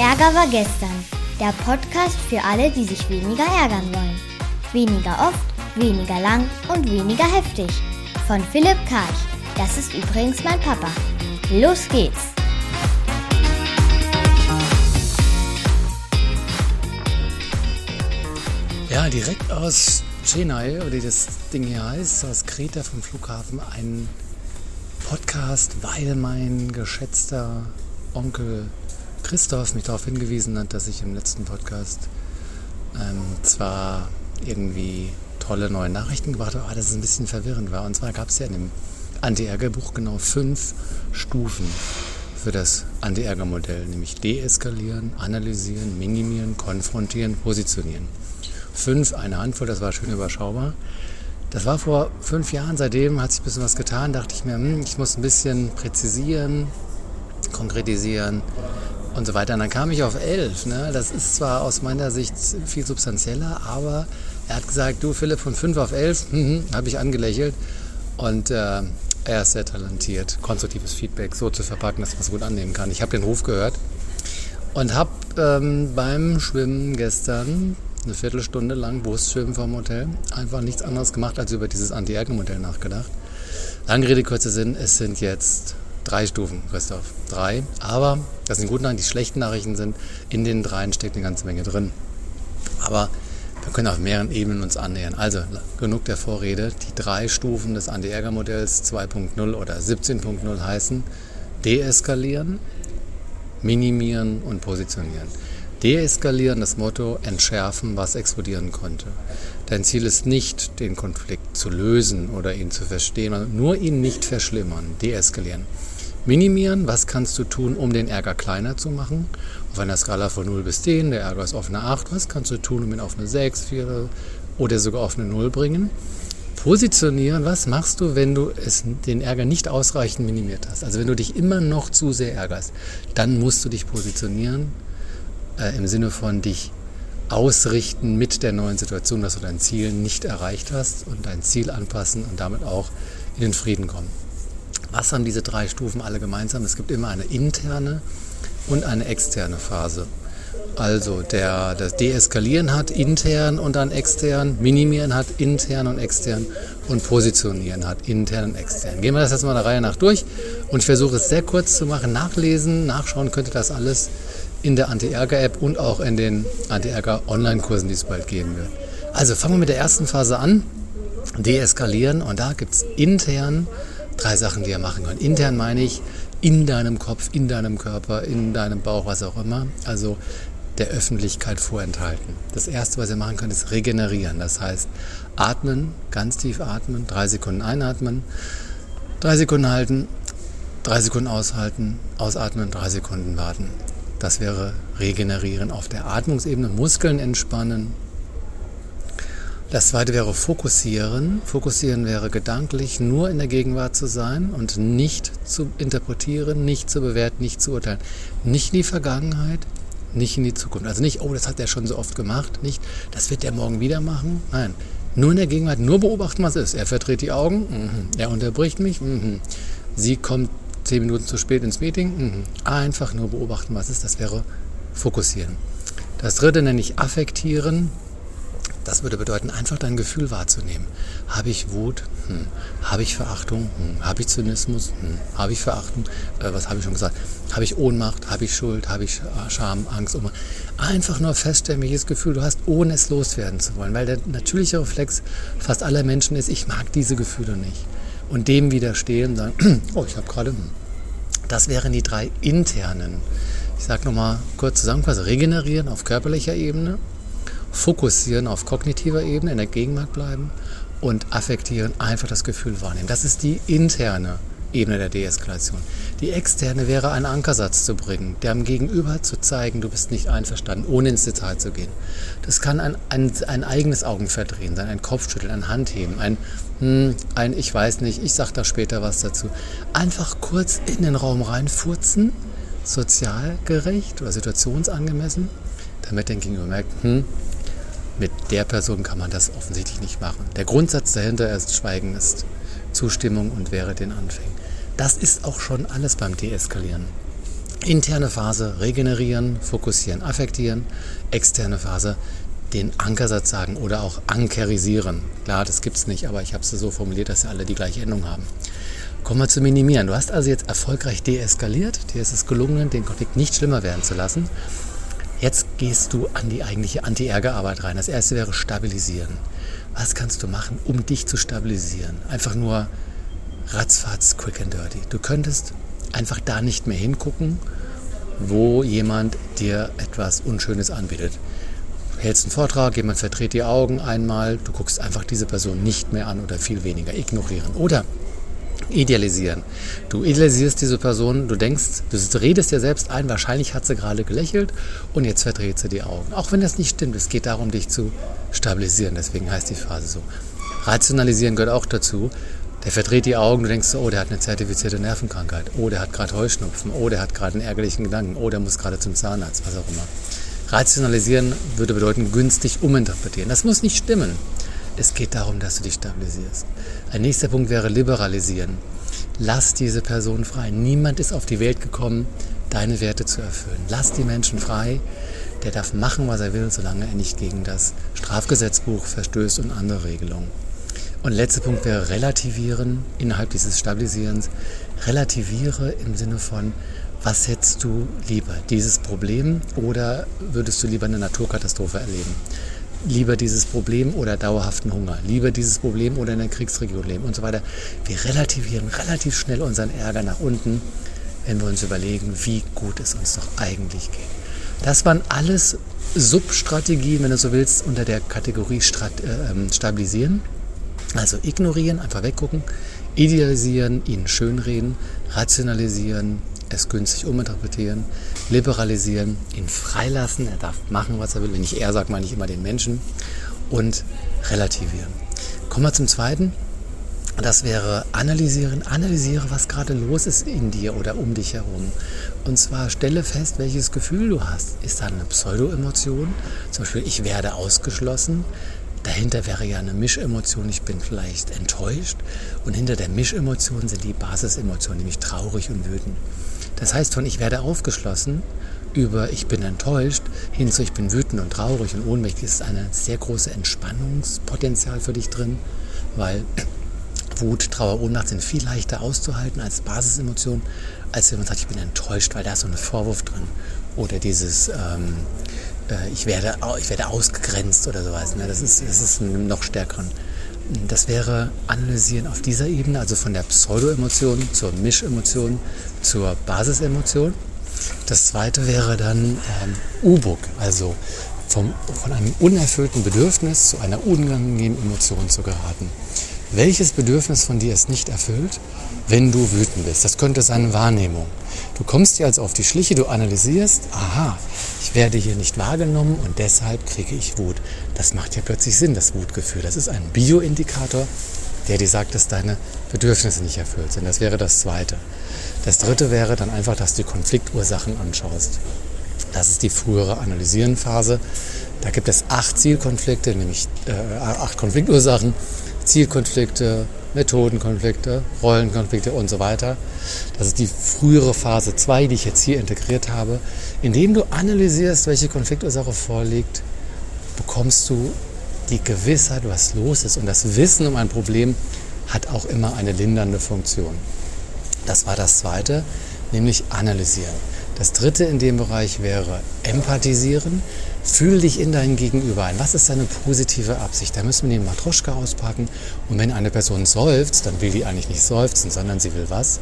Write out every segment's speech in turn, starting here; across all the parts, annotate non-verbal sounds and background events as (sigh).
Ärger war gestern. Der Podcast für alle, die sich weniger ärgern wollen. Weniger oft, weniger lang und weniger heftig. Von Philipp Karch. Das ist übrigens mein Papa. Los geht's! Ja, direkt aus Chennai, oder das Ding hier heißt, aus Kreta vom Flughafen, ein Podcast, weil mein geschätzter Onkel Christoph mich darauf hingewiesen hat, dass ich im letzten Podcast ähm, zwar irgendwie tolle neue Nachrichten gebracht habe, aber dass es ein bisschen verwirrend war. Und zwar gab es ja in dem Anti-Ärger-Buch genau fünf Stufen für das Anti-Ärger-Modell, nämlich deeskalieren, analysieren, minimieren, konfrontieren, positionieren. Fünf, eine Handvoll, das war schön überschaubar. Das war vor fünf Jahren, seitdem hat sich ein bisschen was getan, dachte ich mir, hm, ich muss ein bisschen präzisieren, konkretisieren, und so weiter. Und dann kam ich auf 11. Ne? Das ist zwar aus meiner Sicht viel substanzieller, aber er hat gesagt, du Philipp, von 5 auf 11, (laughs) mhm, habe ich angelächelt. Und äh, er ist sehr talentiert, konstruktives Feedback so zu verpacken, dass man es gut annehmen kann. Ich habe den Ruf gehört und habe ähm, beim Schwimmen gestern eine Viertelstunde lang Brustschwimmen vom Hotel einfach nichts anderes gemacht, als über dieses Anti-Ärger-Modell nachgedacht. Lange Rede, kurzer Sinn, es sind jetzt Drei Stufen, Christoph. Drei. Aber das sind die guten Nachrichten. Die schlechten Nachrichten sind, in den dreien steckt eine ganze Menge drin. Aber wir können auf mehreren Ebenen uns annähern. Also genug der Vorrede. Die drei Stufen des Anti-Ärger-Modells 2.0 oder 17.0 heißen deeskalieren, minimieren und positionieren. Deeskalieren, das Motto, entschärfen, was explodieren konnte. Dein Ziel ist nicht, den Konflikt zu lösen oder ihn zu verstehen, nur ihn nicht verschlimmern. Deeskalieren. Minimieren, was kannst du tun, um den Ärger kleiner zu machen? Auf einer Skala von 0 bis 10, der Ärger ist auf eine 8, was kannst du tun, um ihn auf eine 6, 4 oder sogar auf eine 0 bringen? Positionieren, was machst du, wenn du es, den Ärger nicht ausreichend minimiert hast? Also wenn du dich immer noch zu sehr ärgerst, dann musst du dich positionieren äh, im Sinne von dich ausrichten mit der neuen Situation, dass du dein Ziel nicht erreicht hast und dein Ziel anpassen und damit auch in den Frieden kommen. Was haben diese drei Stufen alle gemeinsam? Es gibt immer eine interne und eine externe Phase. Also der, das Deeskalieren hat intern und dann extern, Minimieren hat intern und extern und Positionieren hat intern und extern. Gehen wir das jetzt mal der Reihe nach durch und ich versuche es sehr kurz zu machen. Nachlesen, nachschauen könnte das alles in der Anti-Ärger-App und auch in den Anti-Ärger-Online-Kursen, die es bald geben wird. Also fangen wir mit der ersten Phase an. Deeskalieren und da gibt es intern drei Sachen, die ihr machen könnt. Intern meine ich in deinem Kopf, in deinem Körper, in deinem Bauch, was auch immer. Also der Öffentlichkeit vorenthalten. Das erste, was ihr machen könnt, ist regenerieren. Das heißt, atmen, ganz tief atmen, drei Sekunden einatmen, drei Sekunden halten, drei Sekunden aushalten, ausatmen, drei Sekunden warten. Das wäre regenerieren auf der Atmungsebene, Muskeln entspannen, das zweite wäre fokussieren. Fokussieren wäre gedanklich nur in der Gegenwart zu sein und nicht zu interpretieren, nicht zu bewerten, nicht zu urteilen. Nicht in die Vergangenheit, nicht in die Zukunft. Also nicht, oh, das hat er schon so oft gemacht, nicht, das wird er morgen wieder machen. Nein, nur in der Gegenwart, nur beobachten, was ist. Er verdreht die Augen, mhm. er unterbricht mich, mhm. sie kommt zehn Minuten zu spät ins Meeting. Mhm. Einfach nur beobachten, was ist. Das wäre fokussieren. Das dritte nenne ich affektieren. Das würde bedeuten, einfach dein Gefühl wahrzunehmen. Habe ich Wut? Hm. Habe ich Verachtung? Hm. Habe ich Zynismus? Hm. Habe ich Verachtung? Äh, was habe ich schon gesagt? Habe ich Ohnmacht? Habe ich Schuld? Habe ich Scham, Angst? Einfach nur feststellen, welches Gefühl du hast, ohne es loswerden zu wollen. Weil der natürliche Reflex fast aller Menschen ist, ich mag diese Gefühle nicht. Und dem widerstehen, sagen, (clears throat) oh, ich habe gerade... Hm. Das wären die drei internen. Ich sage nochmal kurz zusammenfassend. Regenerieren auf körperlicher Ebene, fokussieren auf kognitiver Ebene, in der Gegenwart bleiben und affektieren, einfach das Gefühl wahrnehmen. Das ist die interne Ebene der Deeskalation. Die externe wäre ein Ankersatz zu bringen, dem Gegenüber zu zeigen, du bist nicht einverstanden, ohne ins Detail zu gehen. Das kann ein, ein, ein eigenes Augenverdrehen sein, ein Kopfschütteln, ein Handheben, ein, hm, ein ich weiß nicht, ich sag da später was dazu. Einfach kurz in den Raum reinfurzen, sozial gerecht oder situationsangemessen, damit der Gegenüber merkt, hm, mit der Person kann man das offensichtlich nicht machen. Der Grundsatz dahinter ist, Schweigen ist Zustimmung und wäre den Anfängen. Das ist auch schon alles beim Deeskalieren. Interne Phase regenerieren, fokussieren, affektieren. Externe Phase den Ankersatz sagen oder auch ankerisieren. Klar, das gibt es nicht, aber ich habe es so formuliert, dass sie alle die gleiche Endung haben. Kommen wir zu minimieren. Du hast also jetzt erfolgreich deeskaliert. Dir ist es gelungen, den Konflikt nicht schlimmer werden zu lassen. Jetzt gehst du an die eigentliche Anti-Ärger-Arbeit rein. Das erste wäre stabilisieren. Was kannst du machen, um dich zu stabilisieren? Einfach nur ratzfatz, quick and dirty. Du könntest einfach da nicht mehr hingucken, wo jemand dir etwas Unschönes anbietet. Du hältst einen Vortrag, jemand verdreht die Augen einmal, du guckst einfach diese Person nicht mehr an oder viel weniger, ignorieren. Oder idealisieren. Du idealisierst diese Person, du denkst, du redest dir selbst ein, wahrscheinlich hat sie gerade gelächelt und jetzt verdreht sie die Augen. Auch wenn das nicht stimmt, es geht darum, dich zu stabilisieren, deswegen heißt die Phase so. Rationalisieren gehört auch dazu. Der verdreht die Augen, du denkst, oh, der hat eine zertifizierte Nervenkrankheit, oh, der hat gerade Heuschnupfen, oh, der hat gerade einen ärgerlichen Gedanken, oh, der muss gerade zum Zahnarzt, was auch immer. Rationalisieren würde bedeuten, günstig uminterpretieren. Das muss nicht stimmen. Es geht darum, dass du dich stabilisierst. Ein nächster Punkt wäre liberalisieren. Lass diese Person frei. Niemand ist auf die Welt gekommen, deine Werte zu erfüllen. Lass die Menschen frei. Der darf machen, was er will, solange er nicht gegen das Strafgesetzbuch verstößt und andere Regelungen. Und letzter Punkt wäre relativieren innerhalb dieses Stabilisierens. Relativiere im Sinne von, was hättest du lieber? Dieses Problem oder würdest du lieber eine Naturkatastrophe erleben? Lieber dieses Problem oder dauerhaften Hunger? Lieber dieses Problem oder in einer Kriegsregion leben und so weiter? Wir relativieren relativ schnell unseren Ärger nach unten, wenn wir uns überlegen, wie gut es uns doch eigentlich geht. Das waren alles Substrategien, wenn du so willst, unter der Kategorie Strat äh, ähm, Stabilisieren. Also ignorieren, einfach weggucken, idealisieren, ihn schönreden, rationalisieren, es günstig uminterpretieren, liberalisieren, ihn freilassen, er darf machen, was er will. Wenn ich er sage, meine ich immer den Menschen und relativieren. Kommen wir zum zweiten. Das wäre analysieren. Analysiere, was gerade los ist in dir oder um dich herum. Und zwar stelle fest, welches Gefühl du hast. Ist da eine Pseudo-Emotion? Zum Beispiel, ich werde ausgeschlossen. Dahinter wäre ja eine Mischemotion, ich bin vielleicht enttäuscht. Und hinter der Mischemotion sind die Basisemotionen, nämlich traurig und wütend. Das heißt, von ich werde aufgeschlossen über ich bin enttäuscht hin zu ich bin wütend und traurig und ohnmächtig ist ein sehr großes Entspannungspotenzial für dich drin, weil (clears throat) Wut, Trauer, Ohnmacht sind viel leichter auszuhalten als Basisemotion, als wenn man sagt, ich bin enttäuscht, weil da ist so ein Vorwurf drin. Oder dieses, ähm, äh, ich, werde, ich werde ausgegrenzt oder sowas. Ne? Das ist, das ist ein noch stärkeren. Das wäre analysieren auf dieser Ebene, also von der Pseudo-Emotion zur Mischemotion zur Basisemotion. Das zweite wäre dann ähm, U-Book, also vom, von einem unerfüllten Bedürfnis zu einer unangenehmen Emotion zu geraten. Welches Bedürfnis von dir ist nicht erfüllt, wenn du wütend bist? Das könnte sein Wahrnehmung. Du kommst dir also auf die Schliche, du analysierst, aha, ich werde hier nicht wahrgenommen und deshalb kriege ich Wut. Das macht ja plötzlich Sinn, das Wutgefühl. Das ist ein Bioindikator, der dir sagt, dass deine Bedürfnisse nicht erfüllt sind. Das wäre das Zweite. Das Dritte wäre dann einfach, dass du Konfliktursachen anschaust. Das ist die frühere Analysierenphase. Da gibt es acht Zielkonflikte, nämlich äh, acht Konfliktursachen, Zielkonflikte, Methodenkonflikte, Rollenkonflikte und so weiter. Das ist die frühere Phase 2, die ich jetzt hier integriert habe. Indem du analysierst, welche Konfliktursache vorliegt, bekommst du die Gewissheit, was los ist. Und das Wissen um ein Problem hat auch immer eine lindernde Funktion. Das war das Zweite, nämlich analysieren. Das Dritte in dem Bereich wäre empathisieren. Fühl dich in dein Gegenüber ein. Was ist deine positive Absicht? Da müssen wir den Matroschka auspacken. Und wenn eine Person seufzt, dann will die eigentlich nicht seufzen, sondern sie will was?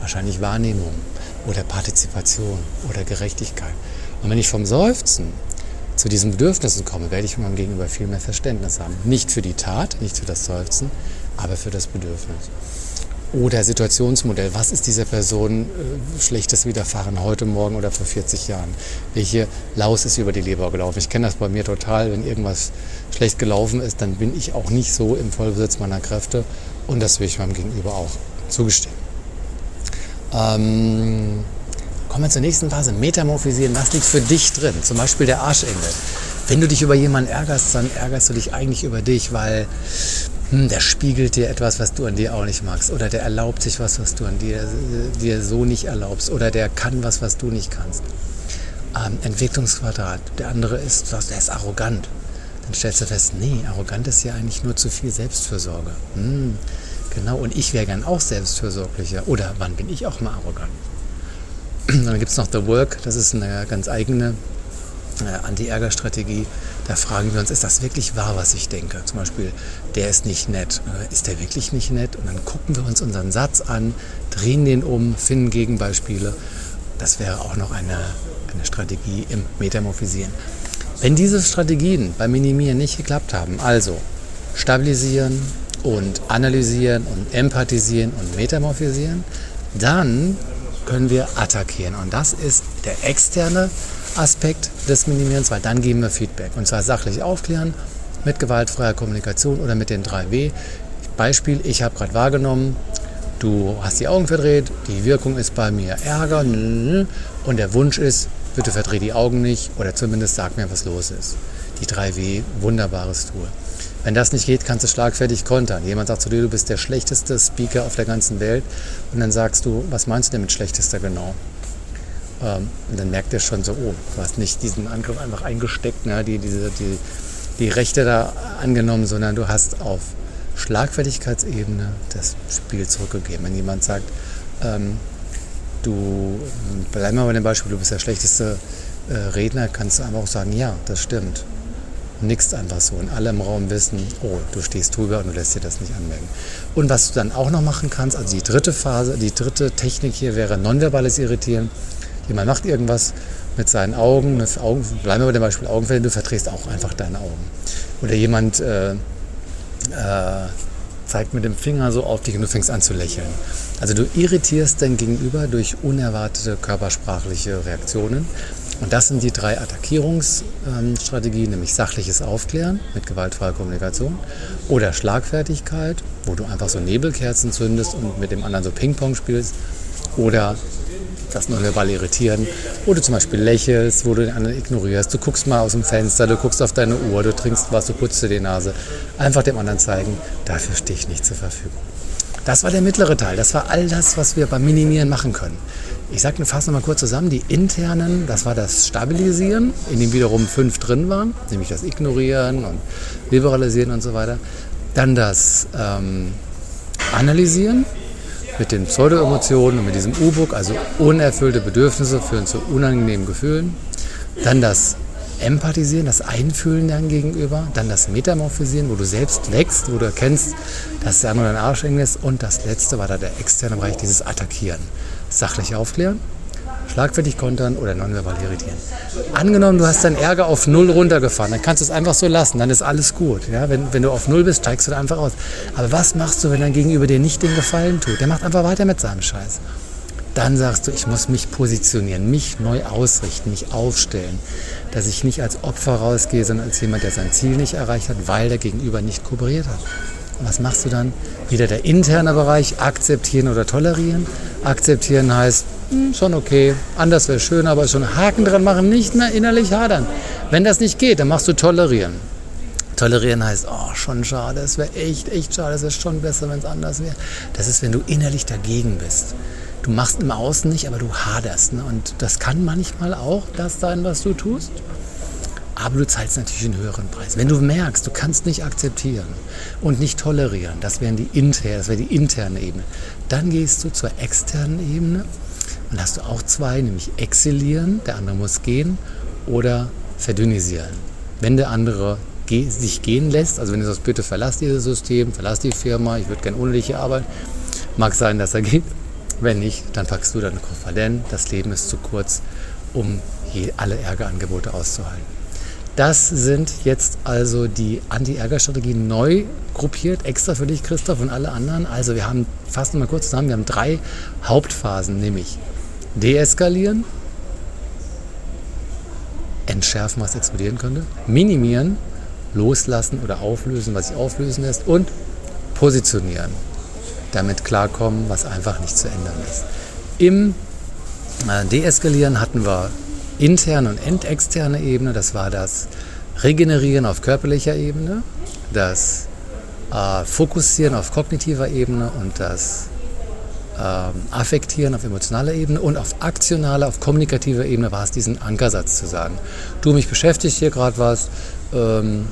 Wahrscheinlich Wahrnehmung oder Partizipation oder Gerechtigkeit. Und wenn ich vom Seufzen zu diesen Bedürfnissen komme, werde ich von meinem Gegenüber viel mehr Verständnis haben. Nicht für die Tat, nicht für das Seufzen, aber für das Bedürfnis. Oder Situationsmodell. Was ist dieser Person äh, schlechtes widerfahren heute, morgen oder vor 40 Jahren? Welche Laus ist über die Leber gelaufen? Ich kenne das bei mir total. Wenn irgendwas schlecht gelaufen ist, dann bin ich auch nicht so im Vollbesitz meiner Kräfte. Und das will ich meinem Gegenüber auch zugestehen. Ähm, kommen wir zur nächsten Phase. Metamorphisieren. Was liegt für dich drin? Zum Beispiel der Arschengel. Wenn du dich über jemanden ärgerst, dann ärgerst du dich eigentlich über dich, weil hm, der spiegelt dir etwas, was du an dir auch nicht magst. Oder der erlaubt sich was, was du an dir, dir so nicht erlaubst. Oder der kann was, was du nicht kannst. Ähm, Entwicklungsquadrat. Der andere ist, der ist arrogant. Dann stellst du fest, nee, arrogant ist ja eigentlich nur zu viel Selbstfürsorge. Hm, genau, und ich wäre gern auch selbstfürsorglicher. Oder wann bin ich auch mal arrogant? (clears throat) Dann gibt es noch The Work, das ist eine ganz eigene äh, Anti-Ärger-Strategie. Da fragen wir uns, ist das wirklich wahr, was ich denke? Zum Beispiel, der ist nicht nett. Äh, ist der wirklich nicht nett? Und dann gucken wir uns unseren Satz an, drehen den um, finden Gegenbeispiele. Das wäre auch noch eine, eine Strategie im Metamorphisieren. Wenn diese Strategien beim Minimieren nicht geklappt haben, also stabilisieren und analysieren und empathisieren und metamorphisieren, dann können wir attackieren. Und das ist der externe Aspekt des Minimierens, weil dann geben wir Feedback. Und zwar sachlich aufklären, mit gewaltfreier Kommunikation oder mit den 3W. Beispiel, ich habe gerade wahrgenommen, du hast die Augen verdreht, die Wirkung ist bei mir Ärger und der Wunsch ist, bitte verdreh die Augen nicht oder zumindest sag mir, was los ist. Die 3W, wunderbares Tool. Wenn das nicht geht, kannst du schlagfertig kontern. Jemand sagt zu dir, du bist der schlechteste Speaker auf der ganzen Welt und dann sagst du, was meinst du denn mit schlechtester genau? Ähm, und dann merkt er schon so, oh, du hast nicht diesen Angriff einfach eingesteckt, ne, die, diese, die, die Rechte da angenommen, sondern du hast auf Schlagfertigkeitsebene das Spiel zurückgegeben. Wenn jemand sagt, ähm, du, bleib mal bei dem Beispiel, du bist der schlechteste äh, Redner, kannst du einfach auch sagen, ja, das stimmt. Nichts einfach so. Und alle im Raum wissen, oh, du stehst drüber und du lässt dir das nicht anmerken. Und was du dann auch noch machen kannst, also die dritte Phase, die dritte Technik hier wäre nonverbales Irritieren. Jemand macht irgendwas mit seinen Augen, das Augen bleiben wir bei dem Beispiel Augenfällen, du verdrehst auch einfach deine Augen. Oder jemand äh, äh, zeigt mit dem Finger so auf dich und du fängst an zu lächeln. Also du irritierst dein Gegenüber durch unerwartete körpersprachliche Reaktionen. Und das sind die drei Attackierungsstrategien, nämlich sachliches Aufklären mit gewaltfreier Kommunikation oder Schlagfertigkeit, wo du einfach so Nebelkerzen zündest und mit dem anderen so Ping-Pong spielst oder das nonverbal irritieren, wo du zum Beispiel lächelst, wo du den anderen ignorierst, du guckst mal aus dem Fenster, du guckst auf deine Uhr, du trinkst was, du putzt dir die Nase. Einfach dem anderen zeigen, dafür stehe ich nicht zur Verfügung. Das war der mittlere Teil, das war all das, was wir beim Minimieren machen können. Ich sage fasse noch mal kurz zusammen, die internen, das war das Stabilisieren, in dem wiederum fünf drin waren, nämlich das Ignorieren und Liberalisieren und so weiter. Dann das ähm, Analysieren, mit den Pseudo-Emotionen und mit diesem U-Book, also unerfüllte Bedürfnisse führen zu unangenehmen Gefühlen. Dann das Empathisieren, das Einfühlen dann gegenüber. Dann das Metamorphisieren, wo du selbst wächst, wo du erkennst, dass der andere dein Arsch eng ist. Und das letzte war da der externe Bereich, dieses Attackieren. Sachlich aufklären, schlagfertig kontern oder nonverbal irritieren. Angenommen, du hast deinen Ärger auf Null runtergefahren, dann kannst du es einfach so lassen, dann ist alles gut. Ja? Wenn, wenn du auf Null bist, steigst du da einfach aus. Aber was machst du, wenn dein Gegenüber dir nicht den Gefallen tut? Der macht einfach weiter mit seinem Scheiß. Dann sagst du, ich muss mich positionieren, mich neu ausrichten, mich aufstellen, dass ich nicht als Opfer rausgehe, sondern als jemand, der sein Ziel nicht erreicht hat, weil der Gegenüber nicht kooperiert hat. Und was machst du dann? Wieder der interne Bereich, akzeptieren oder tolerieren. Akzeptieren heißt, hm, schon okay, anders wäre schön, aber schon Haken dran machen, nicht mehr innerlich hadern. Wenn das nicht geht, dann machst du tolerieren. Tolerieren heißt, oh, schon schade, es wäre echt, echt schade, es wäre schon besser, wenn es anders wäre. Das ist, wenn du innerlich dagegen bist. Du machst im Außen nicht, aber du haderst. Ne? Und das kann manchmal auch das sein, was du tust. Aber du zahlst natürlich einen höheren Preis. Wenn du merkst, du kannst nicht akzeptieren und nicht tolerieren, das, wären die inter, das wäre die interne Ebene, dann gehst du zur externen Ebene und hast du auch zwei, nämlich exilieren, der andere muss gehen, oder verdünnisieren. Wenn der andere sich gehen lässt, also wenn du sagst, bitte verlass dieses System, verlass die Firma, ich würde gerne ohne dich hier arbeiten, mag sein, dass er geht. Wenn nicht, dann packst du deinen Koffer, denn das Leben ist zu kurz, um alle Ärgerangebote auszuhalten. Das sind jetzt also die Anti-Ärger-Strategien neu gruppiert, extra für dich, Christoph, und alle anderen. Also wir haben, fassen mal kurz zusammen, wir haben drei Hauptphasen, nämlich deeskalieren, entschärfen, was explodieren könnte, minimieren, loslassen oder auflösen, was sich auflösen lässt und positionieren, damit klarkommen, was einfach nicht zu ändern ist. Im äh, Deeskalieren hatten wir interne und entexterne Ebene. Das war das Regenerieren auf körperlicher Ebene, das äh, Fokussieren auf kognitiver Ebene und das ähm, Affektieren auf emotionaler Ebene und auf aktionaler, auf kommunikativer Ebene war es diesen Ankersatz zu sagen. Du, mich beschäftigt hier gerade was, ähm,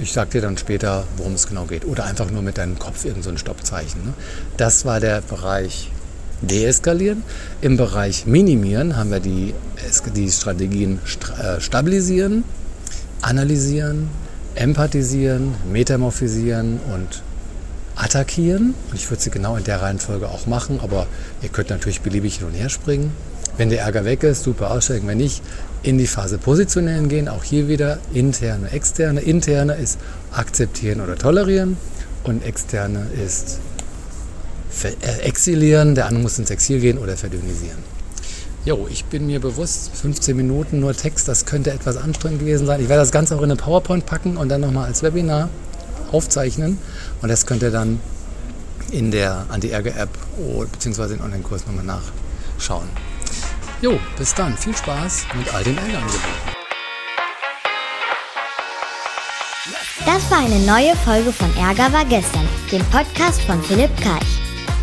ich sag dir dann später, worum es genau geht. Oder einfach nur mit deinem Kopf irgend so Stoppzeichen. Ne? Das war der Bereich Deeskalieren. Im Bereich Minimieren haben wir die, die Strategien äh, Stabilisieren, Analysieren, Empathisieren, Metamorphisieren und Attackieren. Ich würde sie genau in der Reihenfolge auch machen, aber ihr könnt natürlich beliebig hin und her springen. Wenn der Ärger weg ist, super aussteigen. Wenn nicht, in die Phase Positionieren gehen. Auch hier wieder interne, externe. Interne ist akzeptieren oder tolerieren und externe ist exilieren. Der andere muss ins Exil gehen oder verdünnisieren. Jo, ich bin mir bewusst, 15 Minuten nur Text, das könnte etwas anstrengend gewesen sein. Ich werde das Ganze auch in eine PowerPoint packen und dann nochmal als Webinar aufzeichnen. Und das könnt ihr dann in der Anti-Ärger-App bzw. in Online-Kurs nochmal nachschauen. Jo, bis dann. Viel Spaß mit all den Ärgerangeboten. Das war eine neue Folge von Ärger war gestern, dem Podcast von Philipp Karch.